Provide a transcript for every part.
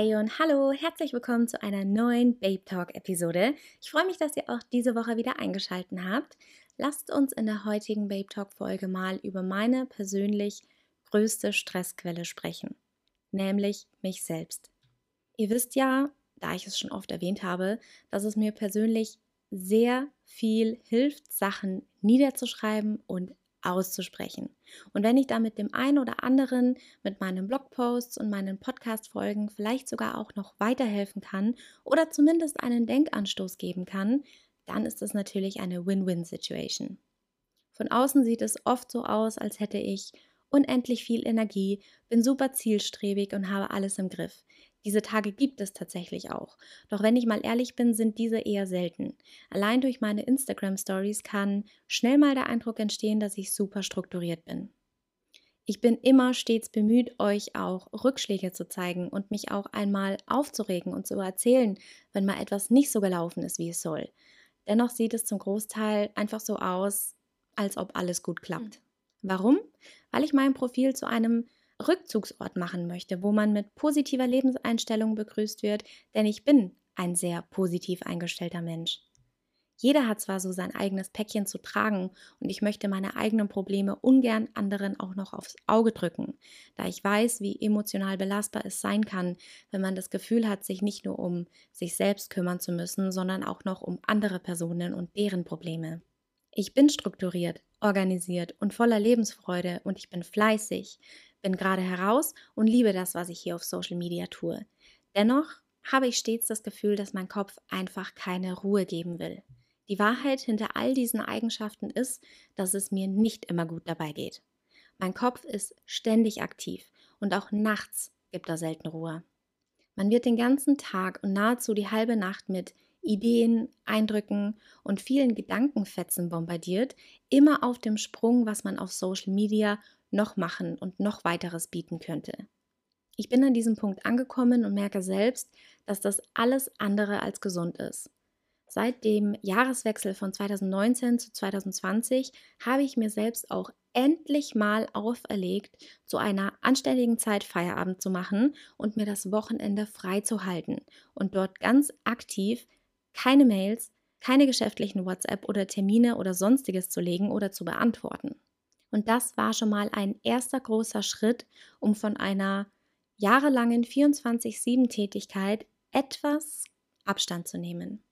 Hey und hallo, herzlich willkommen zu einer neuen Babe Talk Episode. Ich freue mich, dass ihr auch diese Woche wieder eingeschaltet habt. Lasst uns in der heutigen Babe Talk Folge mal über meine persönlich größte Stressquelle sprechen, nämlich mich selbst. Ihr wisst ja, da ich es schon oft erwähnt habe, dass es mir persönlich sehr viel hilft, Sachen niederzuschreiben und auszusprechen. Und wenn ich da mit dem einen oder anderen, mit meinen Blogposts und meinen Podcast-Folgen vielleicht sogar auch noch weiterhelfen kann oder zumindest einen Denkanstoß geben kann, dann ist das natürlich eine Win-Win-Situation. Von außen sieht es oft so aus, als hätte ich unendlich viel Energie, bin super zielstrebig und habe alles im Griff. Diese Tage gibt es tatsächlich auch. Doch wenn ich mal ehrlich bin, sind diese eher selten. Allein durch meine Instagram Stories kann schnell mal der Eindruck entstehen, dass ich super strukturiert bin. Ich bin immer stets bemüht, euch auch Rückschläge zu zeigen und mich auch einmal aufzuregen und zu erzählen, wenn mal etwas nicht so gelaufen ist, wie es soll. Dennoch sieht es zum Großteil einfach so aus, als ob alles gut klappt. Hm. Warum? Weil ich mein Profil zu einem Rückzugsort machen möchte, wo man mit positiver Lebenseinstellung begrüßt wird, denn ich bin ein sehr positiv eingestellter Mensch. Jeder hat zwar so sein eigenes Päckchen zu tragen und ich möchte meine eigenen Probleme ungern anderen auch noch aufs Auge drücken, da ich weiß, wie emotional belastbar es sein kann, wenn man das Gefühl hat, sich nicht nur um sich selbst kümmern zu müssen, sondern auch noch um andere Personen und deren Probleme. Ich bin strukturiert, organisiert und voller Lebensfreude und ich bin fleißig, bin gerade heraus und liebe das, was ich hier auf Social Media tue. Dennoch habe ich stets das Gefühl, dass mein Kopf einfach keine Ruhe geben will. Die Wahrheit hinter all diesen Eigenschaften ist, dass es mir nicht immer gut dabei geht. Mein Kopf ist ständig aktiv und auch nachts gibt er selten Ruhe. Man wird den ganzen Tag und nahezu die halbe Nacht mit Ideen, Eindrücken und vielen Gedankenfetzen bombardiert, immer auf dem Sprung, was man auf Social Media noch machen und noch weiteres bieten könnte. Ich bin an diesem Punkt angekommen und merke selbst, dass das alles andere als gesund ist. Seit dem Jahreswechsel von 2019 zu 2020 habe ich mir selbst auch endlich mal auferlegt, zu einer anständigen Zeit Feierabend zu machen und mir das Wochenende frei zu halten und dort ganz aktiv keine Mails, keine geschäftlichen WhatsApp oder Termine oder sonstiges zu legen oder zu beantworten. Und das war schon mal ein erster großer Schritt, um von einer jahrelangen 24-7-Tätigkeit etwas Abstand zu nehmen.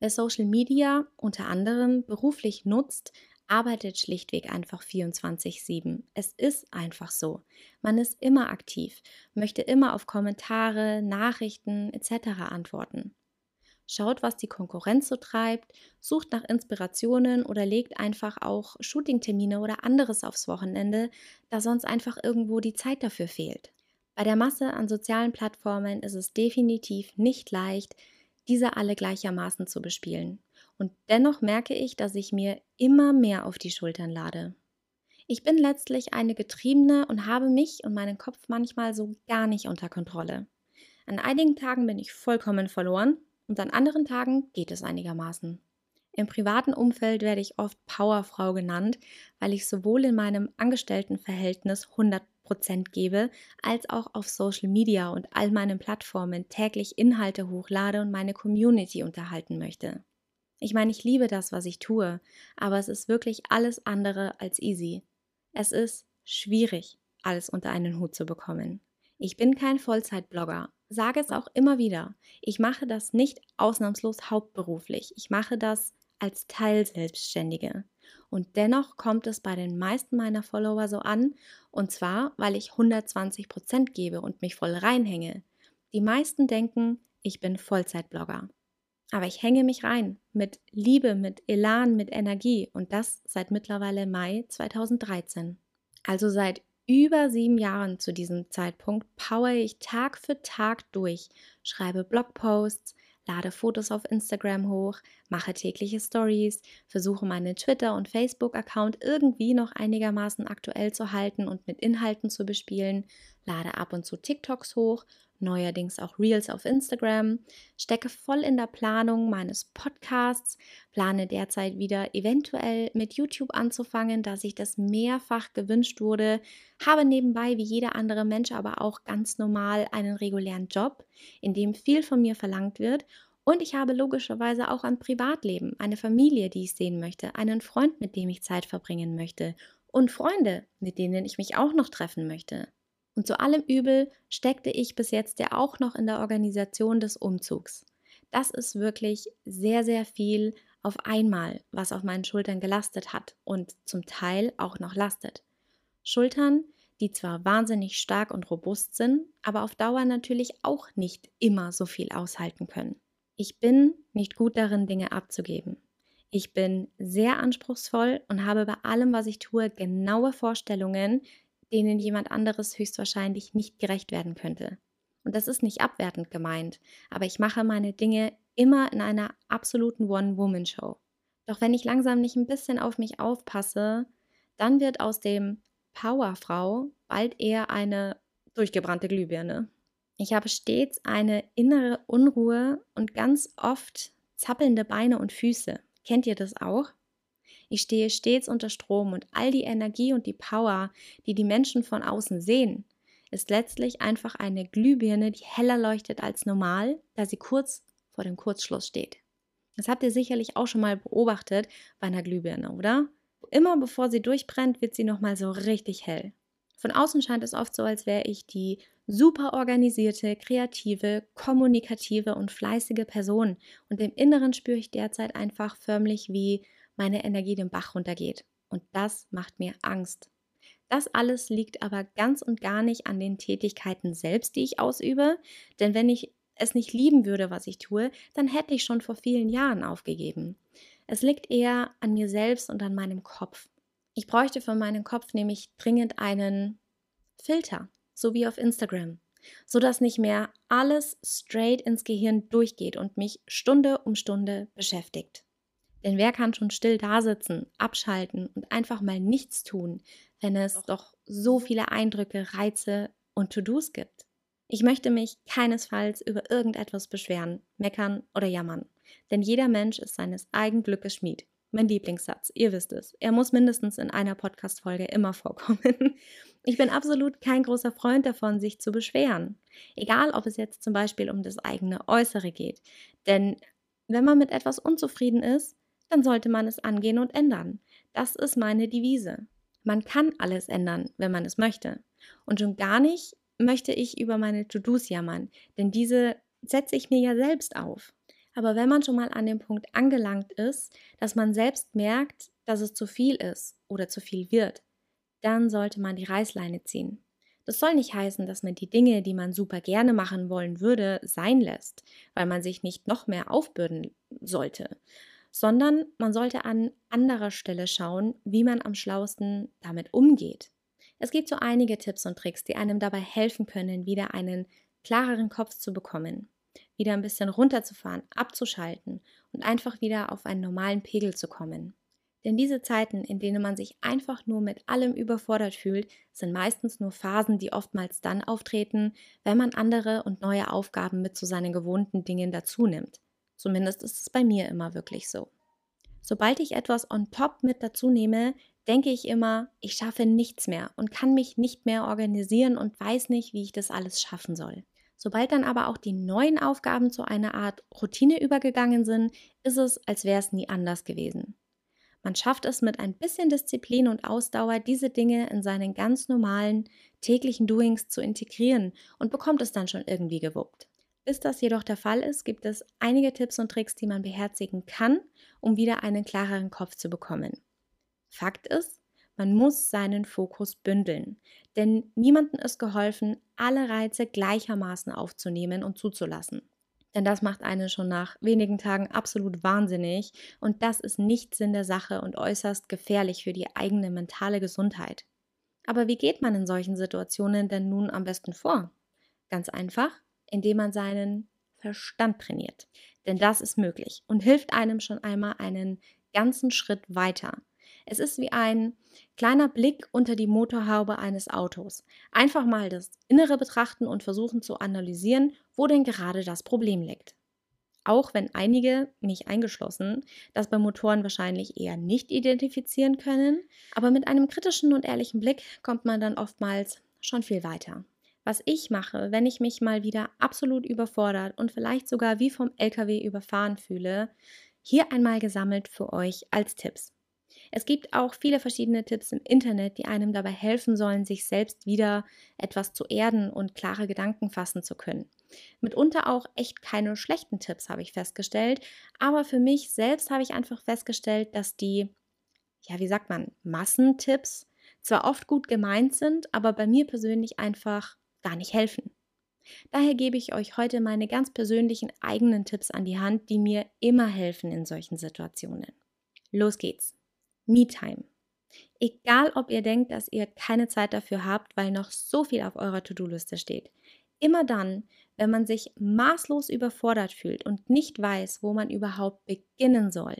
Wer Social Media unter anderem beruflich nutzt, arbeitet schlichtweg einfach 24-7. Es ist einfach so. Man ist immer aktiv, möchte immer auf Kommentare, Nachrichten etc. antworten schaut, was die Konkurrenz so treibt, sucht nach Inspirationen oder legt einfach auch Shootingtermine oder anderes aufs Wochenende, da sonst einfach irgendwo die Zeit dafür fehlt. Bei der Masse an sozialen Plattformen ist es definitiv nicht leicht, diese alle gleichermaßen zu bespielen. Und dennoch merke ich, dass ich mir immer mehr auf die Schultern lade. Ich bin letztlich eine Getriebene und habe mich und meinen Kopf manchmal so gar nicht unter Kontrolle. An einigen Tagen bin ich vollkommen verloren und an anderen Tagen geht es einigermaßen. Im privaten Umfeld werde ich oft Powerfrau genannt, weil ich sowohl in meinem Angestelltenverhältnis 100% gebe, als auch auf Social Media und all meinen Plattformen täglich Inhalte hochlade und meine Community unterhalten möchte. Ich meine, ich liebe das, was ich tue, aber es ist wirklich alles andere als easy. Es ist schwierig, alles unter einen Hut zu bekommen. Ich bin kein Vollzeitblogger, sage es auch immer wieder. Ich mache das nicht ausnahmslos hauptberuflich. Ich mache das als Teilselbstständige. Und dennoch kommt es bei den meisten meiner Follower so an, und zwar, weil ich 120 Prozent gebe und mich voll reinhänge. Die meisten denken, ich bin Vollzeitblogger. Aber ich hänge mich rein mit Liebe, mit Elan, mit Energie und das seit mittlerweile Mai 2013. Also seit über sieben Jahren zu diesem Zeitpunkt power ich Tag für Tag durch, schreibe Blogposts, lade Fotos auf Instagram hoch, mache tägliche Stories, versuche meinen Twitter- und Facebook-Account irgendwie noch einigermaßen aktuell zu halten und mit Inhalten zu bespielen, lade ab und zu TikToks hoch, neuerdings auch Reels auf Instagram, stecke voll in der Planung meines Podcasts, plane derzeit wieder eventuell mit YouTube anzufangen, da sich das mehrfach gewünscht wurde, habe nebenbei wie jeder andere Mensch aber auch ganz normal einen regulären Job, in dem viel von mir verlangt wird. Und ich habe logischerweise auch ein Privatleben, eine Familie, die ich sehen möchte, einen Freund, mit dem ich Zeit verbringen möchte und Freunde, mit denen ich mich auch noch treffen möchte. Und zu allem Übel steckte ich bis jetzt ja auch noch in der Organisation des Umzugs. Das ist wirklich sehr, sehr viel auf einmal, was auf meinen Schultern gelastet hat und zum Teil auch noch lastet. Schultern, die zwar wahnsinnig stark und robust sind, aber auf Dauer natürlich auch nicht immer so viel aushalten können. Ich bin nicht gut darin, Dinge abzugeben. Ich bin sehr anspruchsvoll und habe bei allem, was ich tue, genaue Vorstellungen, denen jemand anderes höchstwahrscheinlich nicht gerecht werden könnte. Und das ist nicht abwertend gemeint, aber ich mache meine Dinge immer in einer absoluten One-Woman-Show. Doch wenn ich langsam nicht ein bisschen auf mich aufpasse, dann wird aus dem Powerfrau bald eher eine durchgebrannte Glühbirne. Ich habe stets eine innere Unruhe und ganz oft zappelnde Beine und Füße. Kennt ihr das auch? Ich stehe stets unter Strom und all die Energie und die Power, die die Menschen von außen sehen, ist letztlich einfach eine Glühbirne, die heller leuchtet als normal, da sie kurz vor dem Kurzschluss steht. Das habt ihr sicherlich auch schon mal beobachtet bei einer Glühbirne, oder? Immer bevor sie durchbrennt, wird sie nochmal so richtig hell. Von außen scheint es oft so, als wäre ich die super organisierte, kreative, kommunikative und fleißige Person. Und im Inneren spüre ich derzeit einfach förmlich, wie meine Energie den Bach runtergeht. Und das macht mir Angst. Das alles liegt aber ganz und gar nicht an den Tätigkeiten selbst, die ich ausübe. Denn wenn ich es nicht lieben würde, was ich tue, dann hätte ich schon vor vielen Jahren aufgegeben. Es liegt eher an mir selbst und an meinem Kopf. Ich bräuchte für meinen Kopf nämlich dringend einen Filter, so wie auf Instagram, sodass nicht mehr alles straight ins Gehirn durchgeht und mich Stunde um Stunde beschäftigt. Denn wer kann schon still dasitzen, abschalten und einfach mal nichts tun, wenn es doch so viele Eindrücke, Reize und To-Dos gibt? Ich möchte mich keinesfalls über irgendetwas beschweren, meckern oder jammern, denn jeder Mensch ist seines eigenen Glückes Schmied. Mein Lieblingssatz, ihr wisst es. Er muss mindestens in einer Podcast-Folge immer vorkommen. Ich bin absolut kein großer Freund davon, sich zu beschweren. Egal, ob es jetzt zum Beispiel um das eigene Äußere geht. Denn wenn man mit etwas unzufrieden ist, dann sollte man es angehen und ändern. Das ist meine Devise. Man kann alles ändern, wenn man es möchte. Und schon gar nicht möchte ich über meine To-Dos jammern, denn diese setze ich mir ja selbst auf. Aber wenn man schon mal an dem Punkt angelangt ist, dass man selbst merkt, dass es zu viel ist oder zu viel wird, dann sollte man die Reißleine ziehen. Das soll nicht heißen, dass man die Dinge, die man super gerne machen wollen würde, sein lässt, weil man sich nicht noch mehr aufbürden sollte, sondern man sollte an anderer Stelle schauen, wie man am schlausten damit umgeht. Es gibt so einige Tipps und Tricks, die einem dabei helfen können, wieder einen klareren Kopf zu bekommen wieder ein bisschen runterzufahren, abzuschalten und einfach wieder auf einen normalen Pegel zu kommen. Denn diese Zeiten, in denen man sich einfach nur mit allem überfordert fühlt, sind meistens nur Phasen, die oftmals dann auftreten, wenn man andere und neue Aufgaben mit zu seinen gewohnten Dingen dazu nimmt. Zumindest ist es bei mir immer wirklich so. Sobald ich etwas on top mit dazu nehme, denke ich immer, ich schaffe nichts mehr und kann mich nicht mehr organisieren und weiß nicht, wie ich das alles schaffen soll. Sobald dann aber auch die neuen Aufgaben zu einer Art Routine übergegangen sind, ist es, als wäre es nie anders gewesen. Man schafft es mit ein bisschen Disziplin und Ausdauer, diese Dinge in seinen ganz normalen täglichen Doings zu integrieren und bekommt es dann schon irgendwie gewuppt. Bis das jedoch der Fall ist, gibt es einige Tipps und Tricks, die man beherzigen kann, um wieder einen klareren Kopf zu bekommen. Fakt ist, man muss seinen Fokus bündeln, denn niemandem ist geholfen, alle Reize gleichermaßen aufzunehmen und zuzulassen. Denn das macht einen schon nach wenigen Tagen absolut wahnsinnig und das ist nicht Sinn der Sache und äußerst gefährlich für die eigene mentale Gesundheit. Aber wie geht man in solchen Situationen denn nun am besten vor? Ganz einfach, indem man seinen Verstand trainiert. Denn das ist möglich und hilft einem schon einmal einen ganzen Schritt weiter. Es ist wie ein kleiner Blick unter die Motorhaube eines Autos. Einfach mal das Innere betrachten und versuchen zu analysieren, wo denn gerade das Problem liegt. Auch wenn einige, mich eingeschlossen, das bei Motoren wahrscheinlich eher nicht identifizieren können, aber mit einem kritischen und ehrlichen Blick kommt man dann oftmals schon viel weiter. Was ich mache, wenn ich mich mal wieder absolut überfordert und vielleicht sogar wie vom LKW überfahren fühle, hier einmal gesammelt für euch als Tipps. Es gibt auch viele verschiedene Tipps im Internet, die einem dabei helfen sollen, sich selbst wieder etwas zu erden und klare Gedanken fassen zu können. Mitunter auch echt keine schlechten Tipps, habe ich festgestellt. Aber für mich selbst habe ich einfach festgestellt, dass die, ja, wie sagt man, Massentipps zwar oft gut gemeint sind, aber bei mir persönlich einfach gar nicht helfen. Daher gebe ich euch heute meine ganz persönlichen eigenen Tipps an die Hand, die mir immer helfen in solchen Situationen. Los geht's. Me-Time. Egal, ob ihr denkt, dass ihr keine Zeit dafür habt, weil noch so viel auf eurer To-Do-Liste steht. Immer dann, wenn man sich maßlos überfordert fühlt und nicht weiß, wo man überhaupt beginnen soll,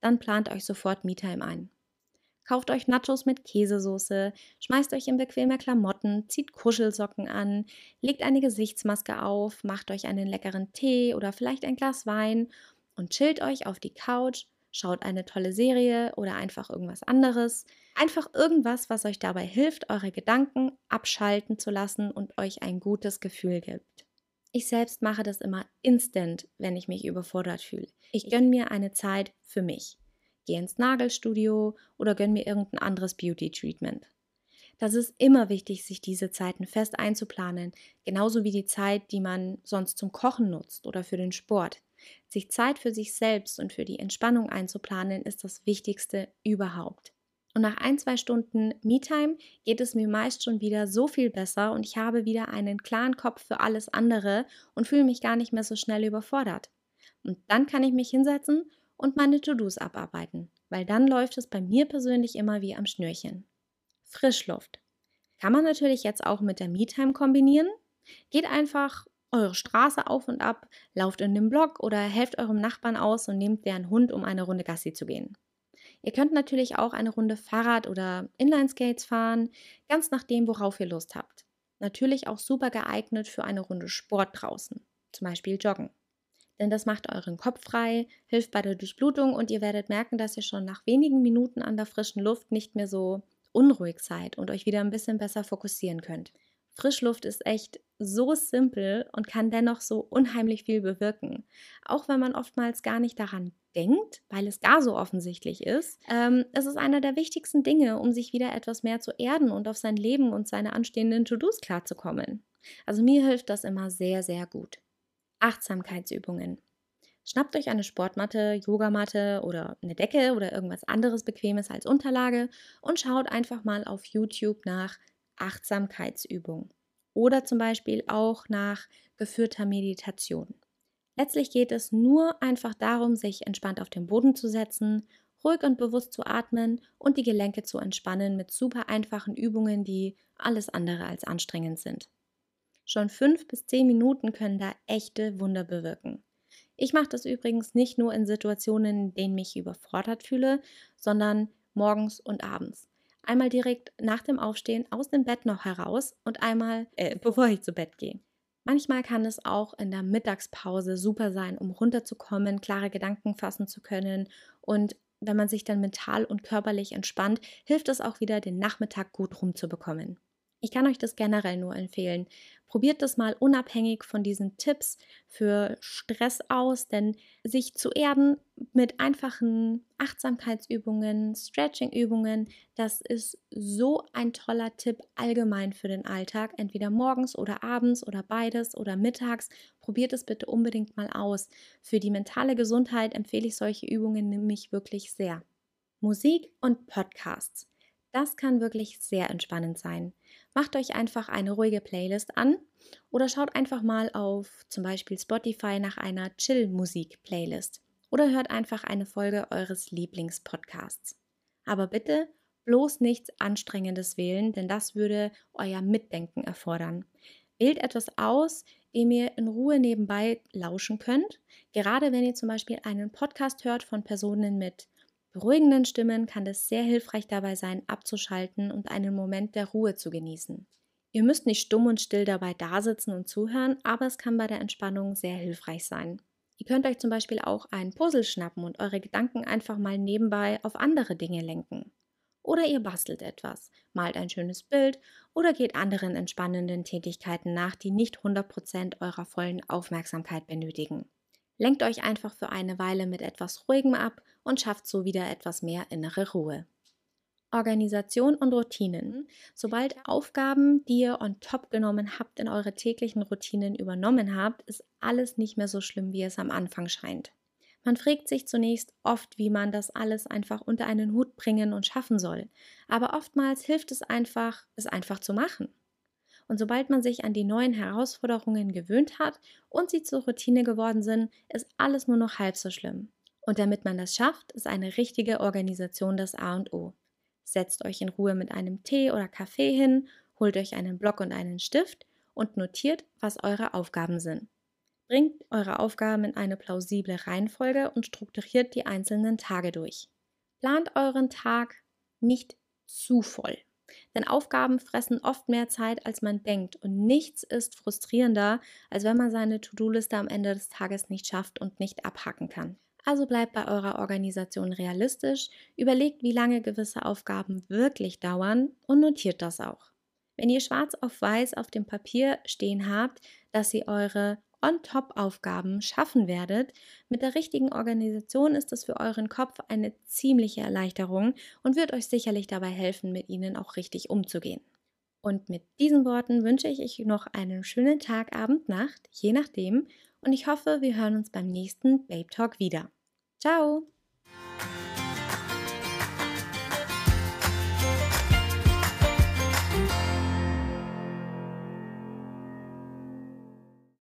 dann plant euch sofort Me-Time ein. Kauft euch Nachos mit Käsesoße, schmeißt euch in bequeme Klamotten, zieht Kuschelsocken an, legt eine Gesichtsmaske auf, macht euch einen leckeren Tee oder vielleicht ein Glas Wein und chillt euch auf die Couch schaut eine tolle Serie oder einfach irgendwas anderes. Einfach irgendwas, was euch dabei hilft, eure Gedanken abschalten zu lassen und euch ein gutes Gefühl gibt. Ich selbst mache das immer instant, wenn ich mich überfordert fühle. Ich gönne mir eine Zeit für mich. Gehe ins Nagelstudio oder gönne mir irgendein anderes Beauty-Treatment. Das ist immer wichtig, sich diese Zeiten fest einzuplanen, genauso wie die Zeit, die man sonst zum Kochen nutzt oder für den Sport. Sich Zeit für sich selbst und für die Entspannung einzuplanen, ist das Wichtigste überhaupt. Und nach ein, zwei Stunden Me-Time geht es mir meist schon wieder so viel besser und ich habe wieder einen klaren Kopf für alles andere und fühle mich gar nicht mehr so schnell überfordert. Und dann kann ich mich hinsetzen und meine To-Dos abarbeiten, weil dann läuft es bei mir persönlich immer wie am Schnürchen. Frischluft. Kann man natürlich jetzt auch mit der Me-Time kombinieren. Geht einfach eure Straße auf und ab, lauft in den Block oder helft eurem Nachbarn aus und nehmt deren Hund, um eine Runde Gassi zu gehen. Ihr könnt natürlich auch eine Runde Fahrrad oder Inline-Skates fahren, ganz nachdem, worauf ihr Lust habt. Natürlich auch super geeignet für eine Runde Sport draußen, zum Beispiel Joggen. Denn das macht euren Kopf frei, hilft bei der Durchblutung und ihr werdet merken, dass ihr schon nach wenigen Minuten an der frischen Luft nicht mehr so unruhig seid und euch wieder ein bisschen besser fokussieren könnt. Frischluft ist echt so simpel und kann dennoch so unheimlich viel bewirken. Auch wenn man oftmals gar nicht daran denkt, weil es gar so offensichtlich ist. Ähm, es ist einer der wichtigsten Dinge, um sich wieder etwas mehr zu erden und auf sein Leben und seine anstehenden To-Dos klarzukommen. Also mir hilft das immer sehr, sehr gut. Achtsamkeitsübungen. Schnappt euch eine Sportmatte, Yogamatte oder eine Decke oder irgendwas anderes Bequemes als Unterlage und schaut einfach mal auf YouTube nach Achtsamkeitsübung oder zum Beispiel auch nach geführter Meditation. Letztlich geht es nur einfach darum, sich entspannt auf den Boden zu setzen, ruhig und bewusst zu atmen und die Gelenke zu entspannen mit super einfachen Übungen, die alles andere als anstrengend sind. Schon fünf bis zehn Minuten können da echte Wunder bewirken. Ich mache das übrigens nicht nur in Situationen, in denen ich überfordert fühle, sondern morgens und abends. Einmal direkt nach dem Aufstehen aus dem Bett noch heraus und einmal, äh, bevor ich zu Bett gehe. Manchmal kann es auch in der Mittagspause super sein, um runterzukommen, klare Gedanken fassen zu können. Und wenn man sich dann mental und körperlich entspannt, hilft es auch wieder, den Nachmittag gut rumzubekommen. Ich kann euch das generell nur empfehlen. Probiert das mal unabhängig von diesen Tipps für Stress aus, denn sich zu erden mit einfachen Achtsamkeitsübungen, Stretchingübungen, das ist so ein toller Tipp allgemein für den Alltag, entweder morgens oder abends oder beides oder mittags. Probiert es bitte unbedingt mal aus. Für die mentale Gesundheit empfehle ich solche Übungen nämlich wirklich sehr. Musik und Podcasts. Das kann wirklich sehr entspannend sein. Macht euch einfach eine ruhige Playlist an oder schaut einfach mal auf zum Beispiel Spotify nach einer Chill-Musik-Playlist oder hört einfach eine Folge eures Lieblingspodcasts. Aber bitte bloß nichts Anstrengendes wählen, denn das würde euer Mitdenken erfordern. Wählt etwas aus, dem ihr in Ruhe nebenbei lauschen könnt, gerade wenn ihr zum Beispiel einen Podcast hört von Personen mit beruhigenden Stimmen kann es sehr hilfreich dabei sein, abzuschalten und einen Moment der Ruhe zu genießen. Ihr müsst nicht stumm und still dabei dasitzen und zuhören, aber es kann bei der Entspannung sehr hilfreich sein. Ihr könnt euch zum Beispiel auch ein Puzzle schnappen und eure Gedanken einfach mal nebenbei auf andere Dinge lenken. Oder ihr bastelt etwas, malt ein schönes Bild oder geht anderen entspannenden Tätigkeiten nach, die nicht 100% eurer vollen Aufmerksamkeit benötigen. Lenkt euch einfach für eine Weile mit etwas Ruhigem ab und schafft so wieder etwas mehr innere Ruhe. Organisation und Routinen. Sobald Aufgaben, die ihr on top genommen habt, in eure täglichen Routinen übernommen habt, ist alles nicht mehr so schlimm, wie es am Anfang scheint. Man fragt sich zunächst oft, wie man das alles einfach unter einen Hut bringen und schaffen soll. Aber oftmals hilft es einfach, es einfach zu machen. Und sobald man sich an die neuen Herausforderungen gewöhnt hat und sie zur Routine geworden sind, ist alles nur noch halb so schlimm. Und damit man das schafft, ist eine richtige Organisation das A und O. Setzt euch in Ruhe mit einem Tee oder Kaffee hin, holt euch einen Block und einen Stift und notiert, was eure Aufgaben sind. Bringt eure Aufgaben in eine plausible Reihenfolge und strukturiert die einzelnen Tage durch. Plant euren Tag nicht zu voll. Denn Aufgaben fressen oft mehr Zeit, als man denkt. Und nichts ist frustrierender, als wenn man seine To-Do-Liste am Ende des Tages nicht schafft und nicht abhaken kann. Also bleibt bei eurer Organisation realistisch, überlegt, wie lange gewisse Aufgaben wirklich dauern und notiert das auch. Wenn ihr schwarz auf weiß auf dem Papier stehen habt, dass ihr eure On-Top-Aufgaben schaffen werdet, mit der richtigen Organisation ist es für euren Kopf eine ziemliche Erleichterung und wird euch sicherlich dabei helfen, mit ihnen auch richtig umzugehen. Und mit diesen Worten wünsche ich euch noch einen schönen Tag, Abend, Nacht, je nachdem, und ich hoffe, wir hören uns beim nächsten Babe Talk wieder. Ciao!